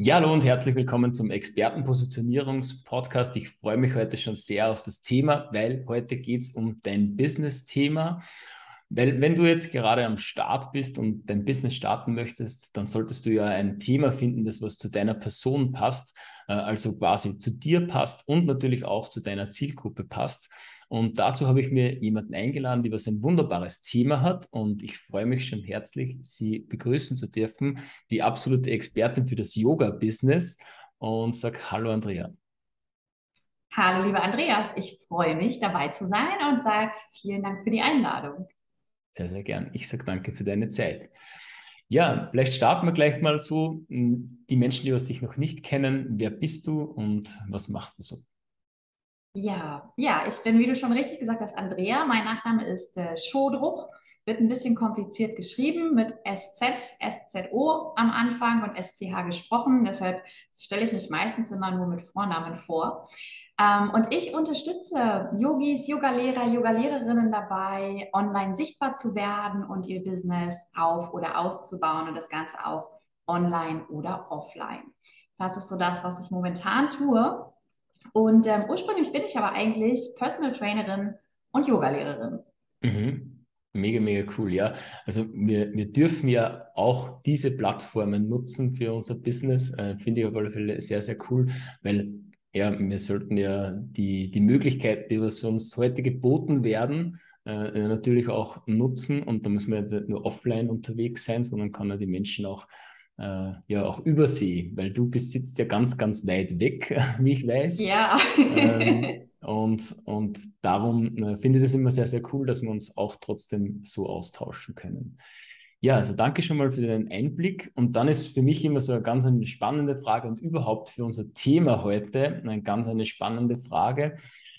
Ja, hallo und herzlich willkommen zum Expertenpositionierungspodcast. Ich freue mich heute schon sehr auf das Thema, weil heute geht es um dein Business-Thema. Weil wenn du jetzt gerade am Start bist und dein Business starten möchtest, dann solltest du ja ein Thema finden, das was zu deiner Person passt, äh, also quasi zu dir passt und natürlich auch zu deiner Zielgruppe passt. Und dazu habe ich mir jemanden eingeladen, die was ein wunderbares Thema hat. Und ich freue mich schon herzlich, sie begrüßen zu dürfen, die absolute Expertin für das Yoga-Business. Und sag Hallo, Andrea. Hallo, lieber Andreas. Ich freue mich, dabei zu sein und sage vielen Dank für die Einladung. Sehr, sehr gern. Ich sage danke für deine Zeit. Ja, vielleicht starten wir gleich mal so. Die Menschen, die dich noch nicht kennen, wer bist du und was machst du so? Ja, ja, ich bin, wie du schon richtig gesagt hast, Andrea. Mein Nachname ist äh, Schodruch. Wird ein bisschen kompliziert geschrieben mit SZ, SZO am Anfang und SCH gesprochen. Deshalb stelle ich mich meistens immer nur mit Vornamen vor. Ähm, und ich unterstütze Yogis, Yogalehrer, Yogalehrerinnen dabei, online sichtbar zu werden und ihr Business auf- oder auszubauen und das Ganze auch online oder offline. Das ist so das, was ich momentan tue. Und ähm, ursprünglich bin ich aber eigentlich Personal Trainerin und Yogalehrerin. Mhm. Mega, mega cool, ja. Also wir, wir dürfen ja auch diese Plattformen nutzen für unser Business. Äh, Finde ich auf alle Fälle sehr, sehr cool, weil ja, wir sollten ja die, die Möglichkeiten, die was uns heute geboten werden, äh, natürlich auch nutzen. Und da müssen wir nicht nur offline unterwegs sein, sondern kann ja die Menschen auch äh, ja auch übersee, weil du bist, sitzt ja ganz, ganz weit weg, wie ich weiß. Ja. ähm, und, und darum äh, finde ich das immer sehr, sehr cool, dass wir uns auch trotzdem so austauschen können. Ja, also danke schon mal für den Einblick. Und dann ist für mich immer so eine ganz eine spannende Frage und überhaupt für unser Thema heute eine ganz eine spannende Frage.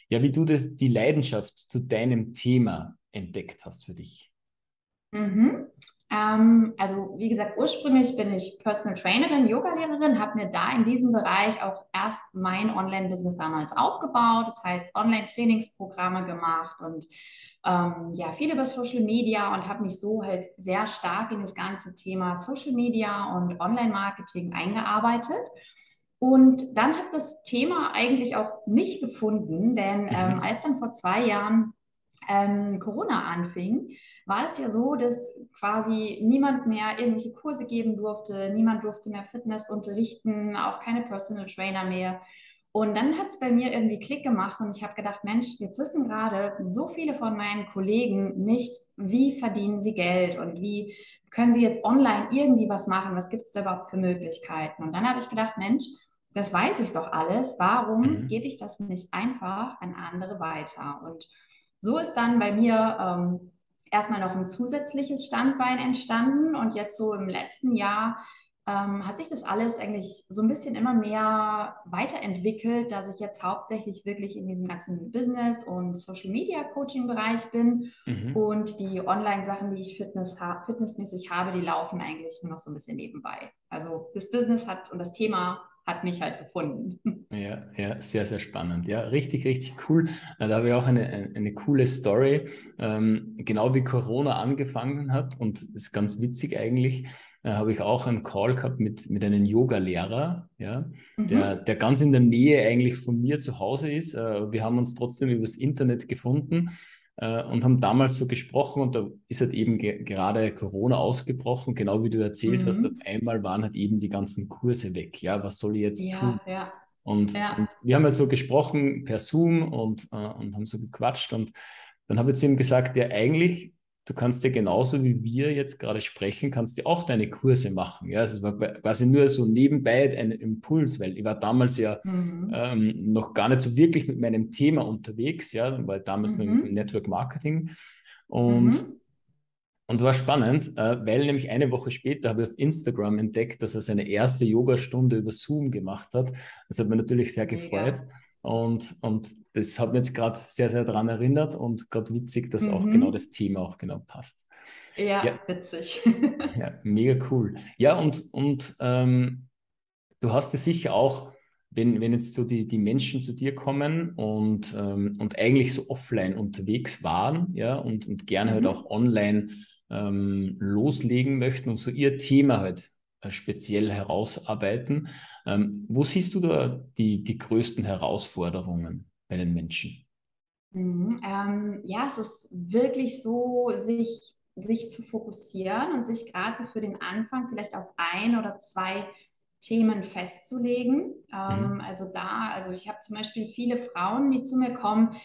Ja, wie du das, die Leidenschaft zu deinem Thema entdeckt hast für dich. Mhm. Ähm, also wie gesagt, ursprünglich bin ich Personal Trainerin, Yogalehrerin, habe mir da in diesem Bereich auch erst mein Online-Business damals aufgebaut. Das heißt, Online-Trainingsprogramme gemacht und ähm, ja, viel über Social Media und habe mich so halt sehr stark in das ganze Thema Social Media und Online-Marketing eingearbeitet. Und dann hat das Thema eigentlich auch mich gefunden, denn mhm. ähm, als dann vor zwei Jahren ähm, Corona anfing, war es ja so, dass quasi niemand mehr irgendwelche Kurse geben durfte, niemand durfte mehr Fitness unterrichten, auch keine Personal Trainer mehr. Und dann hat es bei mir irgendwie Klick gemacht und ich habe gedacht, Mensch, jetzt wissen gerade so viele von meinen Kollegen nicht, wie verdienen sie Geld und wie können sie jetzt online irgendwie was machen, was gibt es da überhaupt für Möglichkeiten. Und dann habe ich gedacht, Mensch, das weiß ich doch alles, warum mhm. gebe ich das nicht einfach an andere weiter? Und so ist dann bei mir ähm, erstmal noch ein zusätzliches Standbein entstanden und jetzt so im letzten Jahr ähm, hat sich das alles eigentlich so ein bisschen immer mehr weiterentwickelt, dass ich jetzt hauptsächlich wirklich in diesem ganzen Business- und Social-Media-Coaching-Bereich bin mhm. und die Online-Sachen, die ich Fitness ha fitnessmäßig habe, die laufen eigentlich nur noch so ein bisschen nebenbei. Also das Business hat und das Thema hat mich halt gefunden. Ja, ja, sehr, sehr spannend. Ja, richtig, richtig cool. Da habe ich auch eine, eine coole Story. Ähm, genau wie Corona angefangen hat und ist ganz witzig eigentlich, äh, habe ich auch einen Call gehabt mit, mit einem Yoga-Lehrer, ja, mhm. der, der ganz in der Nähe eigentlich von mir zu Hause ist. Äh, wir haben uns trotzdem übers Internet gefunden äh, und haben damals so gesprochen und da ist halt eben ge gerade Corona ausgebrochen, genau wie du erzählt mhm. hast, auf einmal waren halt eben die ganzen Kurse weg. Ja, was soll ich jetzt ja, tun? Ja. Und, ja. und, wir haben halt so gesprochen per Zoom und, äh, und haben so gequatscht und dann habe ich zu ihm gesagt, ja eigentlich du kannst ja genauso wie wir jetzt gerade sprechen, kannst du auch deine Kurse machen. Ja, also es war quasi nur so nebenbei ein Impuls, weil ich war damals ja mhm. ähm, noch gar nicht so wirklich mit meinem Thema unterwegs, ja, weil damals mhm. noch im Network Marketing und mhm. Und war spannend, äh, weil nämlich eine Woche später habe ich auf Instagram entdeckt, dass er seine erste Yogastunde über Zoom gemacht hat. Das hat mich natürlich sehr gefreut. Mega. Und, und das hat mich jetzt gerade sehr, sehr daran erinnert und gerade witzig, dass mhm. auch genau das Thema auch genau passt. Ja, ja. witzig. ja, mega cool. Ja, und, und ähm, du hast es sicher auch, wenn, wenn jetzt so die, die Menschen zu dir kommen und, ähm, und eigentlich so offline unterwegs waren, ja, und, und gerne halt mhm. halt auch online ähm, loslegen möchten und so ihr Thema halt speziell herausarbeiten. Ähm, wo siehst du da die, die größten Herausforderungen bei den Menschen? Mhm, ähm, ja, es ist wirklich so, sich, sich zu fokussieren und sich gerade so für den Anfang vielleicht auf ein oder zwei Themen festzulegen. Ähm, mhm. Also da, also ich habe zum Beispiel viele Frauen, die zu mir kommen,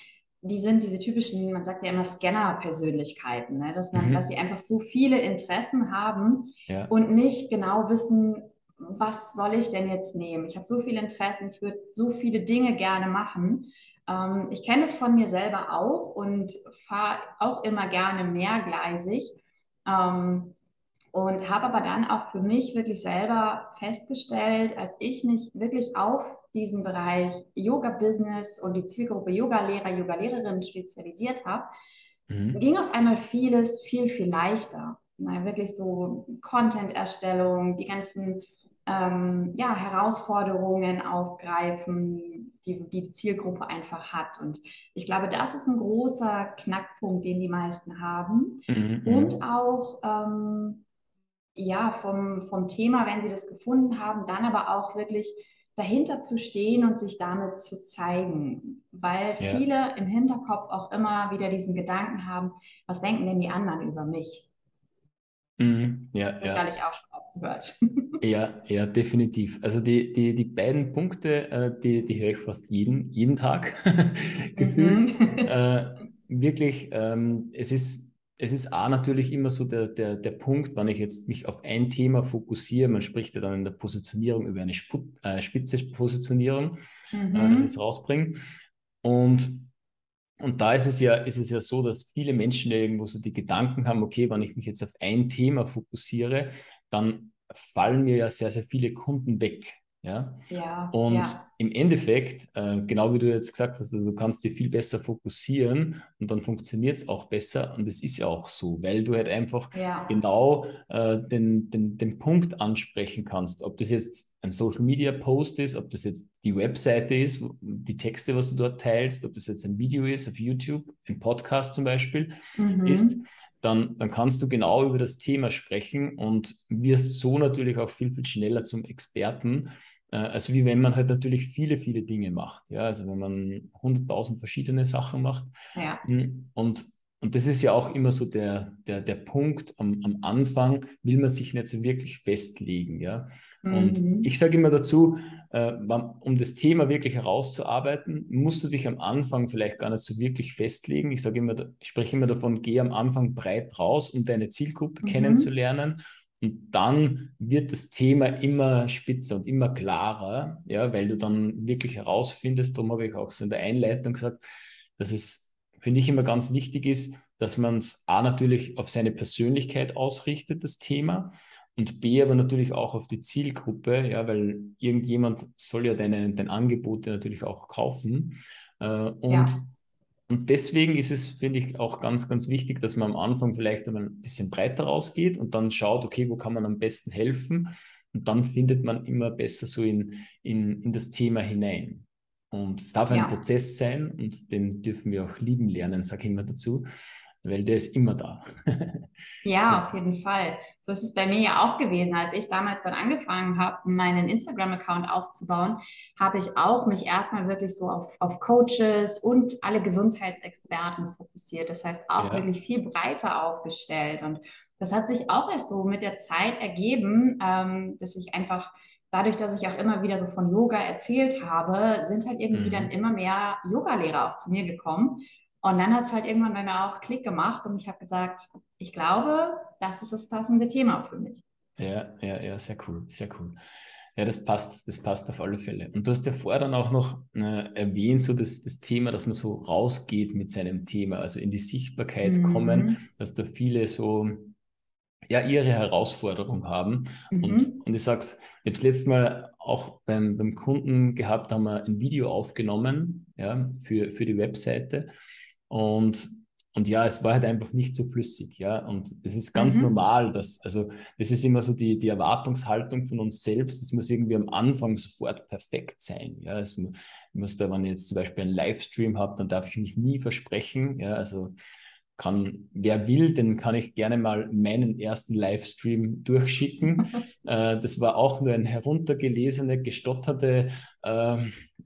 die sind diese typischen, man sagt ja immer Scanner-Persönlichkeiten, ne? dass, man, mhm. dass sie einfach so viele Interessen haben ja. und nicht genau wissen, was soll ich denn jetzt nehmen? Ich habe so viele Interessen, ich würde so viele Dinge gerne machen. Ähm, ich kenne es von mir selber auch und fahre auch immer gerne mehrgleisig. Ähm, und habe aber dann auch für mich wirklich selber festgestellt, als ich mich wirklich auf diesen Bereich Yoga-Business und die Zielgruppe Yoga-Lehrer, Yoga-Lehrerinnen spezialisiert habe, mhm. ging auf einmal vieles viel, viel leichter. Na, wirklich so Content-Erstellung, die ganzen ähm, ja, Herausforderungen aufgreifen, die die Zielgruppe einfach hat. Und ich glaube, das ist ein großer Knackpunkt, den die meisten haben. Mhm. Und auch ähm, ja, vom, vom Thema, wenn sie das gefunden haben, dann aber auch wirklich dahinter zu stehen und sich damit zu zeigen, weil ja. viele im Hinterkopf auch immer wieder diesen Gedanken haben, was denken denn die anderen über mich? Mhm, ja, das ja. habe ich auch schon aufgehört. Ja, ja, definitiv. Also die, die, die beiden Punkte, äh, die, die höre ich fast jeden, jeden Tag gefühlt. Mhm. Äh, wirklich, ähm, es ist es ist A natürlich immer so der, der, der Punkt, wenn ich jetzt mich auf ein Thema fokussiere, man spricht ja dann in der Positionierung über eine Sput, äh, spitze Positionierung, mhm. äh, das ist rausbringen. Und, und da ist es ja, ist es ja so, dass viele Menschen ja irgendwo so die Gedanken haben, okay, wenn ich mich jetzt auf ein Thema fokussiere, dann fallen mir ja sehr, sehr viele Kunden weg. Ja? ja und ja. im Endeffekt, äh, genau wie du jetzt gesagt hast, also du kannst dir viel besser fokussieren und dann funktioniert es auch besser. Und es ist ja auch so, weil du halt einfach ja. genau äh, den, den, den Punkt ansprechen kannst. Ob das jetzt ein Social Media Post ist, ob das jetzt die Webseite ist, die Texte, was du dort teilst, ob das jetzt ein Video ist auf YouTube, ein Podcast zum Beispiel mhm. ist dann, dann kannst du genau über das Thema sprechen und wirst so natürlich auch viel, viel schneller zum Experten, also wie wenn man halt natürlich viele, viele Dinge macht. Ja, also wenn man 100.000 verschiedene Sachen macht. Ja. Hm, und, und das ist ja auch immer so der, der, der Punkt am, am Anfang, will man sich nicht so wirklich festlegen. Ja. Und mhm. ich sage immer dazu, äh, um das Thema wirklich herauszuarbeiten, musst du dich am Anfang vielleicht gar nicht so wirklich festlegen. Ich sage immer, ich spreche immer davon, geh am Anfang breit raus, um deine Zielgruppe mhm. kennenzulernen und dann wird das Thema immer spitzer und immer klarer, ja, weil du dann wirklich herausfindest, darum habe ich auch so in der Einleitung gesagt, dass es, finde ich, immer ganz wichtig ist, dass man es A natürlich auf seine Persönlichkeit ausrichtet, das Thema, und B aber natürlich auch auf die Zielgruppe, ja, weil irgendjemand soll ja deine, deine Angebote natürlich auch kaufen. Äh, und ja. Und deswegen ist es, finde ich, auch ganz, ganz wichtig, dass man am Anfang vielleicht einmal ein bisschen breiter rausgeht und dann schaut, okay, wo kann man am besten helfen? Und dann findet man immer besser so in, in, in das Thema hinein. Und es darf ein ja. Prozess sein und den dürfen wir auch lieben lernen, sage ich immer dazu weil der ist immer da. ja, auf jeden Fall. So ist es bei mir ja auch gewesen. Als ich damals dann angefangen habe, meinen Instagram-Account aufzubauen, habe ich auch mich erstmal wirklich so auf, auf Coaches und alle Gesundheitsexperten fokussiert. Das heißt auch ja. wirklich viel breiter aufgestellt. Und das hat sich auch erst so mit der Zeit ergeben, ähm, dass ich einfach dadurch, dass ich auch immer wieder so von Yoga erzählt habe, sind halt irgendwie mhm. dann immer mehr Yogalehrer auch zu mir gekommen und dann hat es halt irgendwann bei mir auch Klick gemacht und ich habe gesagt, ich glaube, das ist das passende Thema für mich. Ja, ja, ja, sehr cool, sehr cool. Ja, das passt, das passt auf alle Fälle. Und du hast ja vorher dann auch noch äh, erwähnt, so das, das Thema, dass man so rausgeht mit seinem Thema, also in die Sichtbarkeit mhm. kommen, dass da viele so ja ihre Herausforderung haben. Mhm. Und, und ich sag's, ich habe es letztes Mal auch beim, beim Kunden gehabt, haben wir ein Video aufgenommen, ja, für, für die Webseite. Und, und ja, es war halt einfach nicht so flüssig, ja. Und es ist ganz mhm. normal, dass, also das ist immer so die, die Erwartungshaltung von uns selbst, es muss irgendwie am Anfang sofort perfekt sein. Ja, es muss da, wenn ich jetzt zum Beispiel einen Livestream habe, dann darf ich mich nie versprechen. Ja, also kann, wer will, den kann ich gerne mal meinen ersten Livestream durchschicken. äh, das war auch nur ein heruntergelesene, gestotterte äh,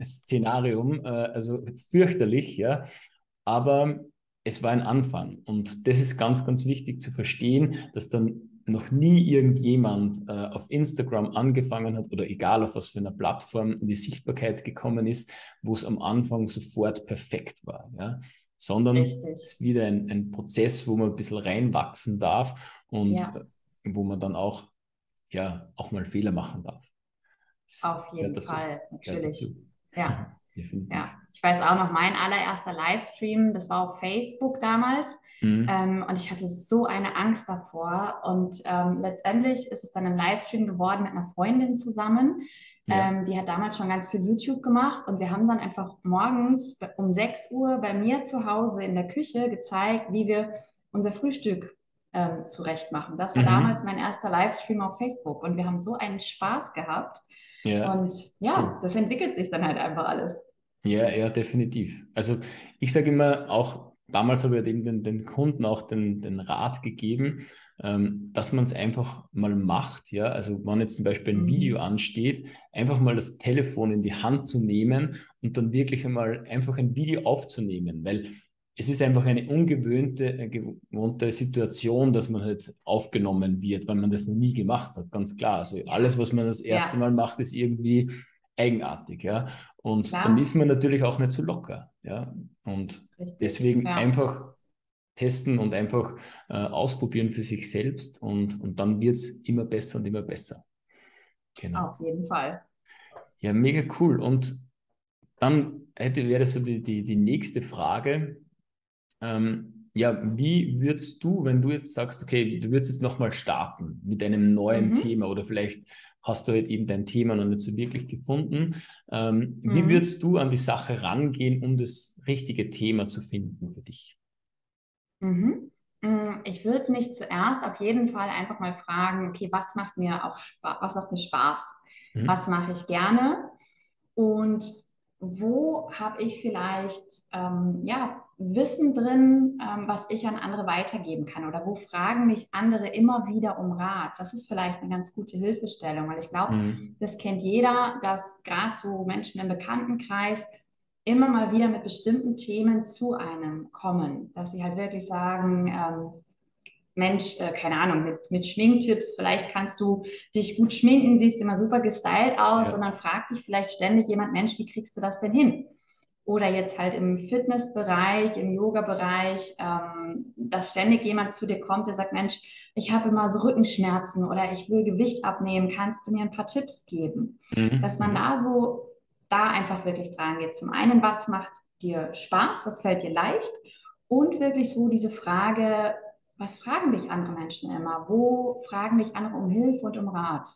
Szenarium, äh, also fürchterlich, ja. Aber es war ein Anfang. Und das ist ganz, ganz wichtig zu verstehen, dass dann noch nie irgendjemand äh, auf Instagram angefangen hat oder egal auf was für einer Plattform in die Sichtbarkeit gekommen ist, wo es am Anfang sofort perfekt war. Ja? sondern Richtig. es ist wieder ein, ein Prozess, wo man ein bisschen reinwachsen darf und ja. Äh, wo man dann auch, ja, auch mal Fehler machen darf. Das Auf jeden Fall, natürlich. Ja. Ja. Ich weiß auch noch, mein allererster Livestream, das war auf Facebook damals. Mhm. Ähm, und ich hatte so eine Angst davor. Und ähm, letztendlich ist es dann ein Livestream geworden mit einer Freundin zusammen. Ja. Ähm, die hat damals schon ganz viel YouTube gemacht und wir haben dann einfach morgens um 6 Uhr bei mir zu Hause in der Küche gezeigt, wie wir unser Frühstück ähm, zurecht machen. Das war mhm. damals mein erster Livestream auf Facebook und wir haben so einen Spaß gehabt. Ja. Und ja, das entwickelt sich dann halt einfach alles. Ja, ja, definitiv. Also ich sage immer auch, damals habe ich eben den, den Kunden auch den, den Rat gegeben, ähm, dass man es einfach mal macht. Ja, also wenn jetzt zum Beispiel ein Video mhm. ansteht, einfach mal das Telefon in die Hand zu nehmen und dann wirklich einmal einfach ein Video aufzunehmen, weil es ist einfach eine ungewöhnte, äh, gewohnte Situation, dass man halt aufgenommen wird, weil man das noch nie gemacht hat, ganz klar. Also alles, was man das erste ja. Mal macht, ist irgendwie eigenartig, ja. Und klar. dann ist man natürlich auch nicht so locker, ja. Und Richtig. deswegen ja. einfach testen und einfach äh, ausprobieren für sich selbst und, und dann wird es immer besser und immer besser. Genau. Auf jeden Fall. Ja, mega cool. Und dann hätte, wäre so die, die, die nächste Frage. Ähm, ja, wie würdest du, wenn du jetzt sagst, okay, du würdest jetzt nochmal starten mit einem neuen mhm. Thema oder vielleicht hast du halt eben dein Thema noch nicht so wirklich gefunden. Ähm, mhm. Wie würdest du an die Sache rangehen, um das richtige Thema zu finden für dich? Mhm. Mm, ich würde mich zuerst auf jeden Fall einfach mal fragen, okay, was macht mir auch Spaß, was macht mir Spaß? Mhm. Was mache ich gerne? Und wo habe ich vielleicht ähm, ja, Wissen drin, ähm, was ich an andere weitergeben kann? Oder wo fragen mich andere immer wieder um Rat? Das ist vielleicht eine ganz gute Hilfestellung, weil ich glaube, mhm. das kennt jeder, dass gerade so Menschen im Bekanntenkreis immer mal wieder mit bestimmten Themen zu einem kommen, dass sie halt wirklich sagen, ähm, Mensch, äh, keine Ahnung, mit, mit Schminktipps, vielleicht kannst du dich gut schminken, siehst immer super gestylt aus ja. und dann fragt dich vielleicht ständig jemand, Mensch, wie kriegst du das denn hin? Oder jetzt halt im Fitnessbereich, im Yoga-Bereich, ähm, dass ständig jemand zu dir kommt, der sagt, Mensch, ich habe immer so Rückenschmerzen oder ich will Gewicht abnehmen, kannst du mir ein paar Tipps geben? Mhm. Dass man da so da einfach wirklich dran geht. Zum einen, was macht dir Spaß, was fällt dir leicht und wirklich so diese Frage, was fragen dich andere Menschen immer? Wo fragen dich andere um Hilfe und um Rat?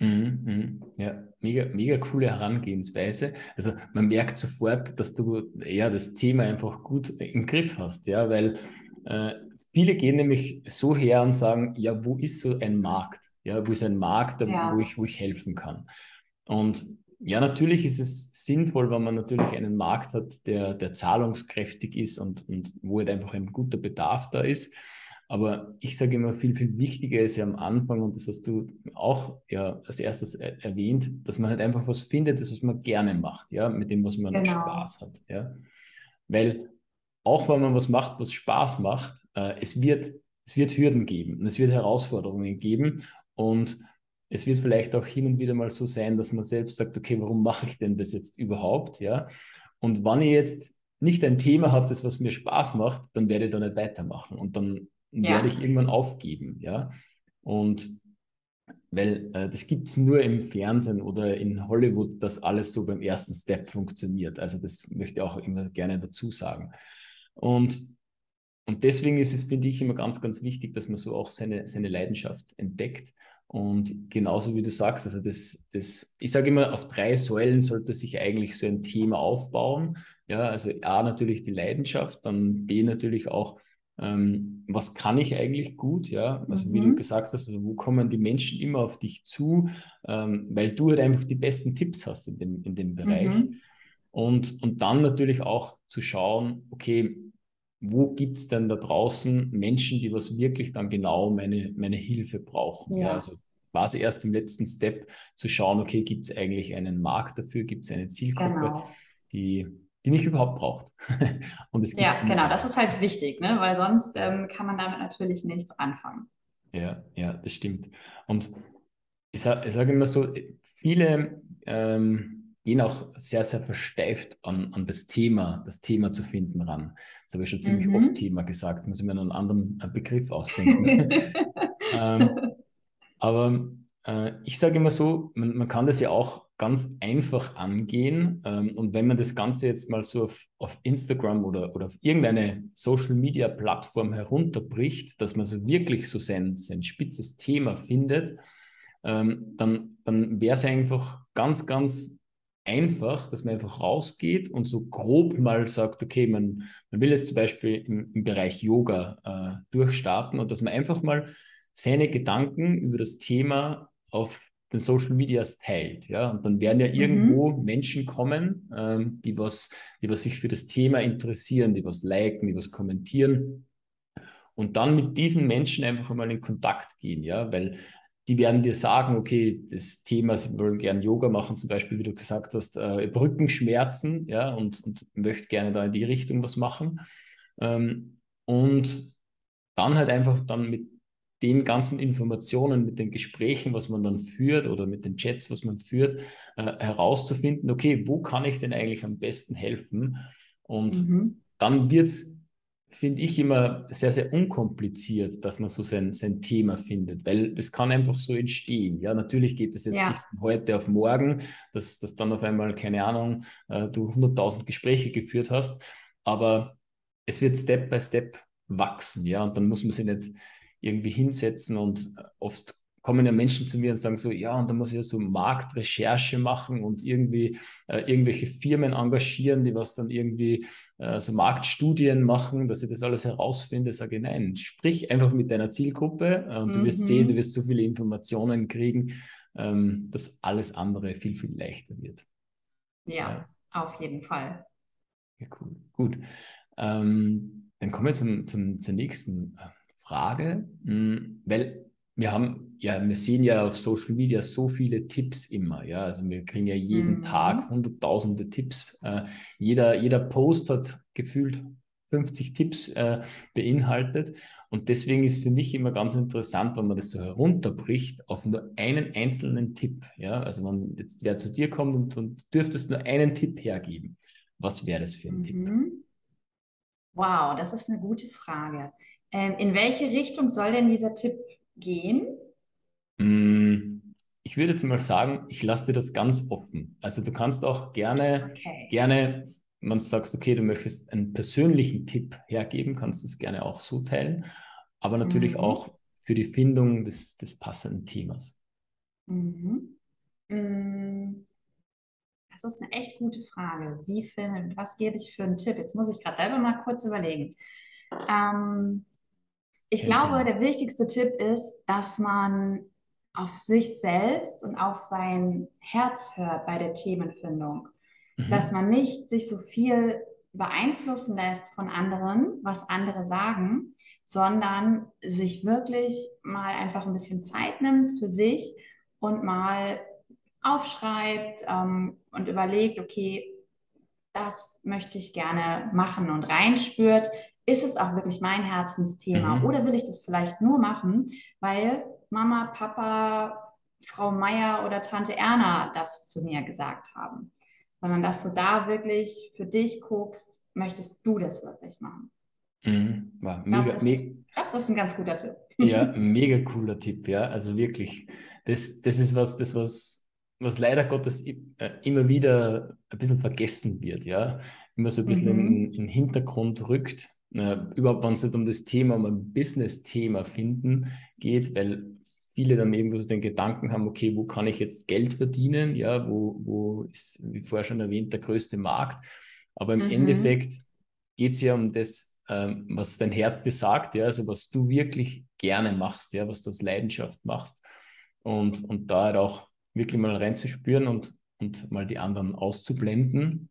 Mhm, mhm. Ja, mega, mega coole Herangehensweise. Also man merkt sofort, dass du ja das Thema einfach gut im Griff hast, ja, weil äh, viele gehen nämlich so her und sagen, ja, wo ist so ein Markt? Ja, wo ist ein Markt, ja. wo, ich, wo ich helfen kann? Und ja, natürlich ist es sinnvoll, wenn man natürlich einen Markt hat, der, der zahlungskräftig ist und, und wo halt einfach ein guter Bedarf da ist. Aber ich sage immer, viel, viel wichtiger ist ja am Anfang, und das hast du auch ja als erstes erwähnt, dass man halt einfach was findet, das, was man gerne macht, ja, mit dem, was man genau. Spaß hat. Ja. Weil auch wenn man was macht, was Spaß macht, äh, es, wird, es wird Hürden geben und es wird Herausforderungen geben. Und es wird vielleicht auch hin und wieder mal so sein, dass man selbst sagt, okay, warum mache ich denn das jetzt überhaupt? Ja. Und wenn ich jetzt nicht ein Thema habe, das was mir Spaß macht, dann werde ich da nicht weitermachen und dann ja. werde ich irgendwann aufgeben. Ja. Und weil äh, das gibt es nur im Fernsehen oder in Hollywood, dass alles so beim ersten Step funktioniert. Also das möchte ich auch immer gerne dazu sagen. Und, und deswegen ist es, finde ich, immer ganz, ganz wichtig, dass man so auch seine, seine Leidenschaft entdeckt und genauso wie du sagst, also das, das, ich sage immer, auf drei Säulen sollte sich eigentlich so ein Thema aufbauen. Ja, also A natürlich die Leidenschaft, dann B natürlich auch, ähm, was kann ich eigentlich gut, ja, also mhm. wie du mhm. gesagt hast, also wo kommen die Menschen immer auf dich zu, ähm, weil du halt einfach die besten Tipps hast in dem, in dem Bereich. Mhm. Und, und dann natürlich auch zu schauen, okay, wo gibt es denn da draußen Menschen, die was wirklich dann genau meine, meine Hilfe brauchen? Ja. ja also quasi erst im letzten Step zu schauen, okay, gibt es eigentlich einen Markt dafür, gibt es eine Zielgruppe, genau. die, die mich überhaupt braucht. Und es ja, genau, das ist halt wichtig, ne? weil sonst ähm, kann man damit natürlich nichts anfangen. Ja, ja, das stimmt. Und ich, sage ich sag immer so, viele ähm, gehen auch sehr, sehr versteift an, an das Thema, das Thema zu finden ran. Das habe ich schon ziemlich mhm. oft Thema gesagt, muss ich mir einen anderen äh, Begriff ausdenken. ähm, aber äh, ich sage immer so, man, man, kann das ja auch ganz einfach angehen. Ähm, und wenn man das Ganze jetzt mal so auf, auf Instagram oder, oder auf irgendeine Social-Media-Plattform herunterbricht, dass man so wirklich so sein, sein spitzes Thema findet, ähm, dann, dann wäre es einfach ganz, ganz einfach, dass man einfach rausgeht und so grob mal sagt, okay, man, man will jetzt zum Beispiel im, im Bereich Yoga äh, durchstarten und dass man einfach mal seine Gedanken über das Thema auf den Social Medias teilt. Ja? Und dann werden ja mhm. irgendwo mhm. Menschen kommen, ähm, die, was, die was sich für das Thema interessieren, die was liken, die was kommentieren. Und dann mit diesen Menschen einfach einmal in Kontakt gehen, ja, weil die werden dir sagen, okay, das Thema, sie wollen gerne Yoga machen, zum Beispiel, wie du gesagt hast, äh, Brückenschmerzen, ja, und, und möchte gerne da in die Richtung was machen. Ähm, und dann halt einfach dann mit den ganzen Informationen, mit den Gesprächen, was man dann führt oder mit den Chats, was man führt, äh, herauszufinden, okay, wo kann ich denn eigentlich am besten helfen? Und mhm. dann wird es finde ich immer sehr, sehr unkompliziert, dass man so sein, sein Thema findet, weil das kann einfach so entstehen. Ja, natürlich geht es jetzt ja. nicht von heute auf morgen, dass, dass dann auf einmal, keine Ahnung, äh, du 100.000 Gespräche geführt hast, aber es wird Step by Step wachsen. Ja, und dann muss man sich nicht irgendwie hinsetzen und oft kommen ja Menschen zu mir und sagen so, ja, und da muss ich ja so Marktrecherche machen und irgendwie äh, irgendwelche Firmen engagieren, die was dann irgendwie äh, so Marktstudien machen, dass ich das alles herausfinde. Sage ich, nein, sprich einfach mit deiner Zielgruppe äh, und mhm. du wirst sehen, du mhm. wirst so viele Informationen kriegen, ähm, dass alles andere viel, viel leichter wird. Ja, auf jeden Fall. Ja, cool. Gut. Ähm, dann kommen wir zum, zum, zur nächsten äh, Frage, hm, weil wir haben, ja, wir sehen ja auf Social Media so viele Tipps immer, ja, also wir kriegen ja jeden mhm. Tag hunderttausende Tipps. Äh, jeder, jeder Post hat gefühlt 50 Tipps äh, beinhaltet und deswegen ist für mich immer ganz interessant, wenn man das so herunterbricht auf nur einen einzelnen Tipp, ja, also wenn jetzt wer zu dir kommt und, und dürftest nur einen Tipp hergeben, was wäre das für ein mhm. Tipp? Wow, das ist eine gute Frage. Ähm, in welche Richtung soll denn dieser Tipp gehen? Mm, ich würde jetzt mal sagen, ich lasse dir das ganz offen. Also du kannst auch gerne, okay. gerne, wenn du sagst, okay, du möchtest einen persönlichen Tipp hergeben, kannst du es gerne auch so teilen, aber natürlich mhm. auch für die Findung des, des passenden Themas. Mhm. Mm, das ist eine echt gute Frage. Wie viel, was gebe ich für einen Tipp? Jetzt muss ich gerade selber mal kurz überlegen. Ähm, ich glaube, der wichtigste Tipp ist, dass man auf sich selbst und auf sein Herz hört bei der Themenfindung. Mhm. Dass man nicht sich so viel beeinflussen lässt von anderen, was andere sagen, sondern sich wirklich mal einfach ein bisschen Zeit nimmt für sich und mal aufschreibt ähm, und überlegt, okay, das möchte ich gerne machen und reinspürt, ist es auch wirklich mein Herzensthema mhm. oder will ich das vielleicht nur machen, weil Mama, Papa, Frau Meier oder Tante Erna das zu mir gesagt haben. Sondern dass du da wirklich für dich guckst, möchtest du das wirklich machen. Mhm. War mega, ich glaube, das, das, ist ein ganz guter Tipp. Ja, mega cooler Tipp, ja. Also wirklich, das, das ist was, das was, was leider Gottes äh, immer wieder ein bisschen vergessen wird, ja. Immer so ein bisschen mhm. in, in den Hintergrund rückt, äh, überhaupt, wenn es nicht um das Thema, um ein Business-Thema finden geht, weil viele dann irgendwo so den Gedanken haben, okay, wo kann ich jetzt Geld verdienen? Ja, wo, wo ist, wie vorher schon erwähnt, der größte Markt? Aber im mhm. Endeffekt geht es ja um das, ähm, was dein Herz dir sagt, ja, also was du wirklich gerne machst, ja, was du aus Leidenschaft machst. Und, und da halt auch wirklich mal reinzuspüren und, und mal die anderen auszublenden,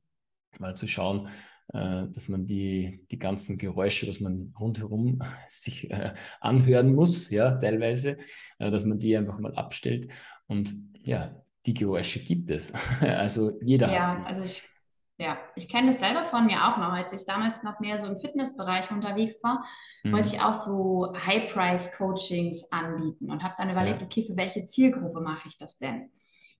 mal zu schauen, dass man die, die ganzen Geräusche, was man rundherum sich äh, anhören muss, ja, teilweise, äh, dass man die einfach mal abstellt. Und ja, die Geräusche gibt es. also jeder ja, hat. Ja, also ich ja, ich kenne das selber von mir auch noch. Als ich damals noch mehr so im Fitnessbereich unterwegs war, mhm. wollte ich auch so High-Price-Coachings anbieten und habe dann überlegt, ja. okay, für welche Zielgruppe mache ich das denn?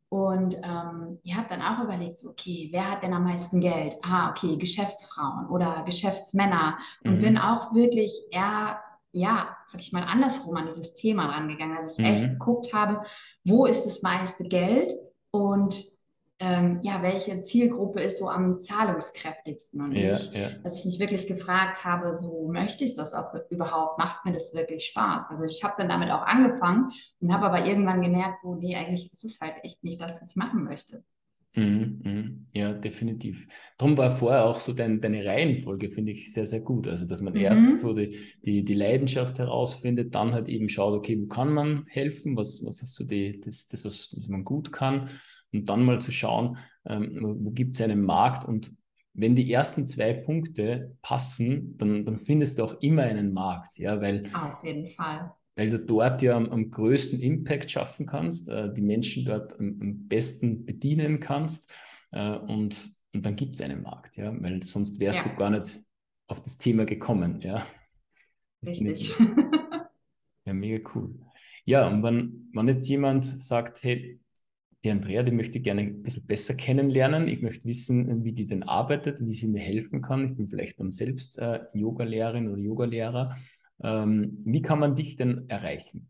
Und ähm, ihr habt dann auch überlegt, so, okay, wer hat denn am meisten Geld? Ah, okay, Geschäftsfrauen oder Geschäftsmänner. Und mhm. bin auch wirklich eher, ja, sag ich mal, andersrum an dieses Thema rangegangen. Also ich mhm. echt geguckt habe, wo ist das meiste Geld und ähm, ja, welche Zielgruppe ist so am zahlungskräftigsten und ja, nicht, ja. dass ich mich wirklich gefragt habe, so möchte ich das auch überhaupt, macht mir das wirklich Spaß? Also ich habe dann damit auch angefangen und habe aber irgendwann gemerkt, so nee, eigentlich ist es halt echt nicht das, was ich machen möchte. Mhm, mhm. Ja, definitiv. Darum war vorher auch so dein, deine Reihenfolge, finde ich, sehr, sehr gut. Also, dass man mhm. erst so die, die, die Leidenschaft herausfindet, dann halt eben schaut, okay, wo kann man helfen, was, was ist so die, das, das was man gut kann und dann mal zu schauen, ähm, wo gibt es einen Markt und wenn die ersten zwei Punkte passen, dann, dann findest du auch immer einen Markt, ja, weil auf jeden Fall. Weil du dort ja am, am größten Impact schaffen kannst, äh, die Menschen dort am, am besten bedienen kannst äh, und, und dann gibt es einen Markt, ja, weil sonst wärst ja. du gar nicht auf das Thema gekommen, ja. Richtig. Ja, mega cool. Ja, und wenn, wenn jetzt jemand sagt, hey, die Andrea, die möchte ich gerne ein bisschen besser kennenlernen. Ich möchte wissen, wie die denn arbeitet, wie sie mir helfen kann. Ich bin vielleicht dann selbst äh, Yoga-Lehrerin oder Yogalehrer. Ähm, wie kann man dich denn erreichen?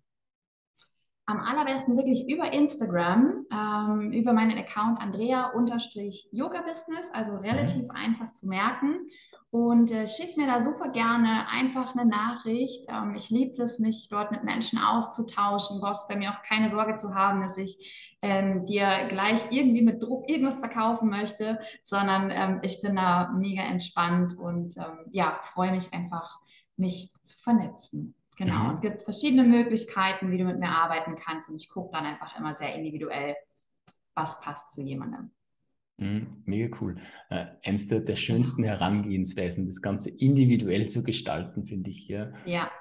Am allerbesten wirklich über Instagram, ähm, über meinen Account Andrea-Yoga-Business, also relativ mhm. einfach zu merken. Und äh, schick mir da super gerne einfach eine Nachricht. Ähm, ich liebe es, mich dort mit Menschen auszutauschen. Du brauchst bei mir auch keine Sorge zu haben, dass ich ähm, dir gleich irgendwie mit Druck irgendwas verkaufen möchte, sondern ähm, ich bin da mega entspannt und ähm, ja, freue mich einfach, mich zu vernetzen. Genau. Mhm. Es gibt verschiedene Möglichkeiten, wie du mit mir arbeiten kannst und ich gucke dann einfach immer sehr individuell, was passt zu jemandem. Mhm, mega cool. Äh, eins der, der schönsten Herangehensweisen, das Ganze individuell zu gestalten, finde ich. Ja. ja.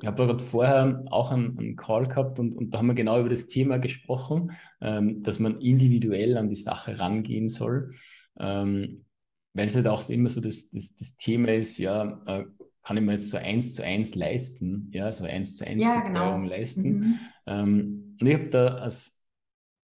Ich habe gerade vorher auch einen, einen, Call gehabt und, und da haben wir genau über das Thema gesprochen, ähm, dass man individuell an die Sache rangehen soll. Ähm, weil es halt auch immer so das, das, das Thema ist, ja, äh, kann ich mir jetzt so eins zu eins leisten, ja, so eins zu eins ja, genau. Betreuung genau. leisten. Mhm. Ähm, und ich habe da als,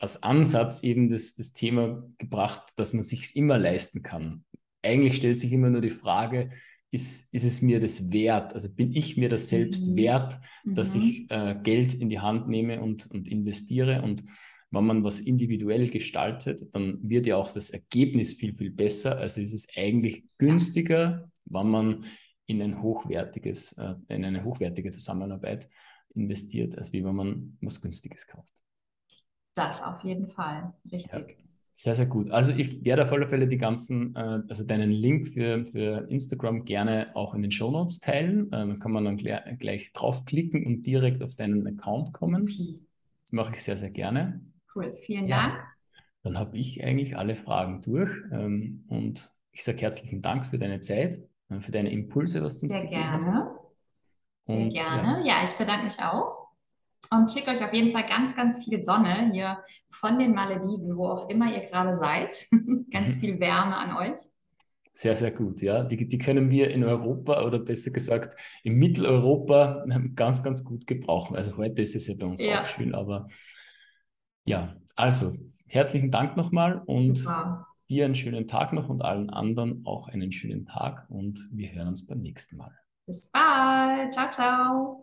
als Ansatz eben das, das Thema gebracht, dass man sich immer leisten kann. Eigentlich stellt sich immer nur die Frage, ist, ist es mir das wert? Also bin ich mir das selbst mhm. wert, dass mhm. ich äh, Geld in die Hand nehme und, und investiere? Und wenn man was individuell gestaltet, dann wird ja auch das Ergebnis viel, viel besser. Also ist es eigentlich günstiger, wenn man in ein hochwertiges, äh, in eine hochwertige Zusammenarbeit investiert, als wie wenn man was Günstiges kauft. Das auf jeden Fall, richtig. Ja. Sehr, sehr gut. Also ich werde auf alle Fälle die ganzen, äh, also deinen Link für, für Instagram gerne auch in den Show Notes teilen. Äh, dann kann man dann gleich, draufklicken und direkt auf deinen Account kommen. Das mache ich sehr, sehr gerne. Cool, vielen ja. Dank. Dann habe ich eigentlich alle Fragen durch ähm, und ich sage herzlichen Dank für deine Zeit, äh, für deine Impulse, was du uns Sehr gegeben gerne. hast. Sehr und, gerne. Ja. ja, ich bedanke mich auch und schicke euch auf jeden Fall ganz, ganz viel Sonne hier von den Malediven, wo auch immer ihr gerade seid. ganz viel Wärme an euch. Sehr, sehr gut, ja. Die, die können wir in Europa oder besser gesagt in Mitteleuropa ganz, ganz gut gebrauchen. Also heute ist es ja bei uns ja. auch schön, aber ja, also herzlichen Dank nochmal und Super. dir einen schönen Tag noch und allen anderen auch einen schönen Tag und wir hören uns beim nächsten Mal. Bis bald. Ciao, ciao.